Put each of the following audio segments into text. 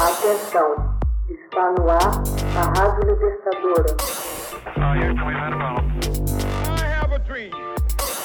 Atenção, está no ar a Rádio Libertadora.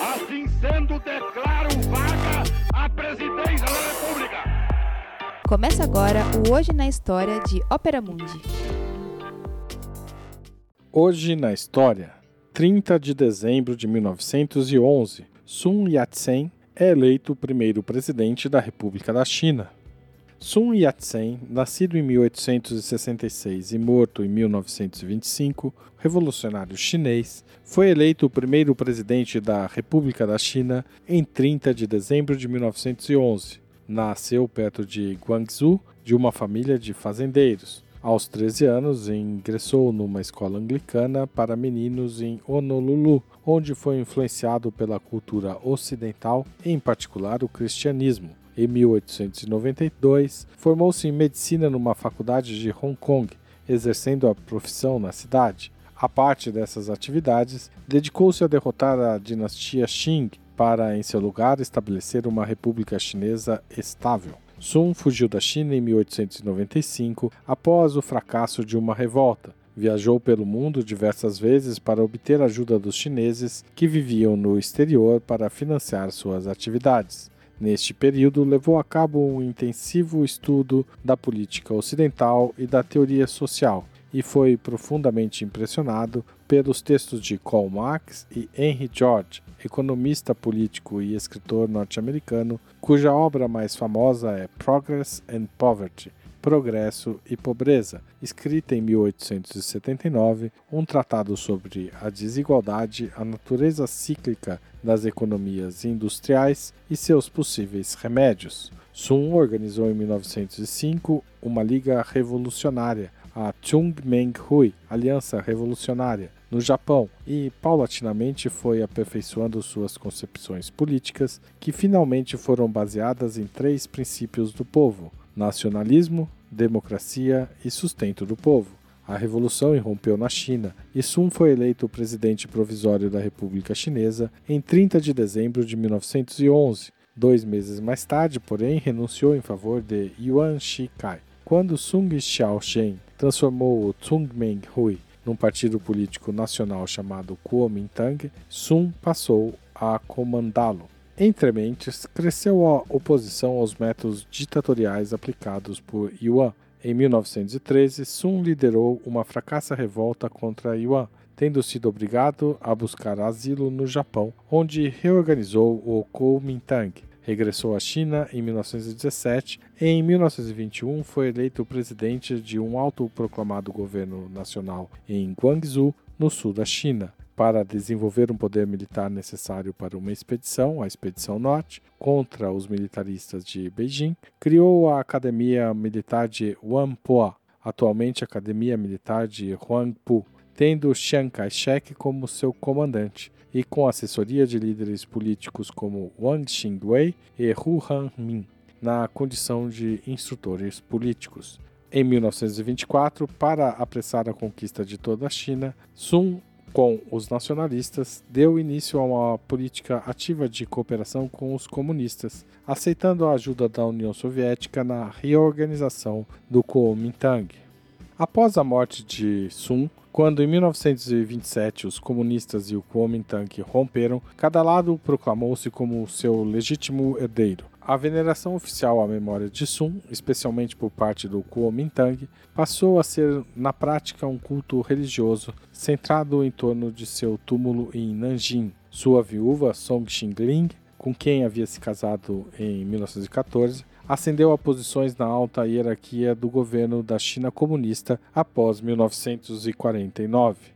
Assim sendo, declaro vaga a presidência da República. Começa agora o Hoje na História de Ópera Mundi. Hoje na História, 30 de dezembro de 1911, Sun Yat-sen é eleito o primeiro presidente da República da China. Sun Yat-sen, nascido em 1866 e morto em 1925, revolucionário chinês, foi eleito o primeiro presidente da República da China em 30 de dezembro de 1911. Nasceu perto de Guangzhou, de uma família de fazendeiros. Aos 13 anos, ingressou numa escola anglicana para meninos em Honolulu, onde foi influenciado pela cultura ocidental, em particular o cristianismo. Em 1892, formou-se em medicina numa faculdade de Hong Kong, exercendo a profissão na cidade. A parte dessas atividades, dedicou-se a derrotar a dinastia Qing para, em seu lugar, estabelecer uma república chinesa estável. Sun fugiu da China em 1895 após o fracasso de uma revolta. Viajou pelo mundo diversas vezes para obter ajuda dos chineses que viviam no exterior para financiar suas atividades. Neste período, levou a cabo um intensivo estudo da política ocidental e da teoria social, e foi profundamente impressionado pelos textos de Karl Marx e Henry George, economista político e escritor norte-americano, cuja obra mais famosa é Progress and Poverty, Progresso e Pobreza, escrita em 1879, um tratado sobre a desigualdade, a natureza cíclica das economias industriais e seus possíveis remédios. Sun organizou em 1905 uma liga revolucionária, a Chung-Meng-Hui, Aliança Revolucionária, no Japão e, paulatinamente, foi aperfeiçoando suas concepções políticas, que finalmente foram baseadas em três princípios do povo: nacionalismo, democracia e sustento do povo. A revolução irrompeu na China e Sun foi eleito presidente provisório da República Chinesa em 30 de dezembro de 1911. Dois meses mais tarde, porém, renunciou em favor de Yuan Shikai. Quando Sung Xiaoshen transformou o Tsungmeng-Hui num partido político nacional chamado Kuomintang, Sun passou a comandá-lo. Entre mentes, cresceu a oposição aos métodos ditatoriais aplicados por Yuan. Em 1913, Sun liderou uma fracassa revolta contra Yuan, tendo sido obrigado a buscar asilo no Japão, onde reorganizou o Kuomintang. Regressou à China em 1917 e em 1921 foi eleito presidente de um autoproclamado governo nacional em Guangzhou, no sul da China para desenvolver um poder militar necessário para uma expedição, a Expedição Norte, contra os militaristas de Beijing, criou a Academia Militar de Whampoa, atualmente Academia Militar de Huangpu, tendo Chiang Kai-shek como seu comandante e com assessoria de líderes políticos como Wang Xingwei e Hu Han-min, na condição de instrutores políticos. Em 1924, para apressar a conquista de toda a China, Sun com os nacionalistas, deu início a uma política ativa de cooperação com os comunistas, aceitando a ajuda da União Soviética na reorganização do Kuomintang. Após a morte de Sun, quando em 1927 os comunistas e o Kuomintang romperam, cada lado proclamou-se como seu legítimo herdeiro. A veneração oficial à memória de Sun, especialmente por parte do Kuomintang, passou a ser na prática um culto religioso centrado em torno de seu túmulo em Nanjing. Sua viúva, Song Xingling, com quem havia se casado em 1914, ascendeu a posições na alta hierarquia do governo da China comunista após 1949.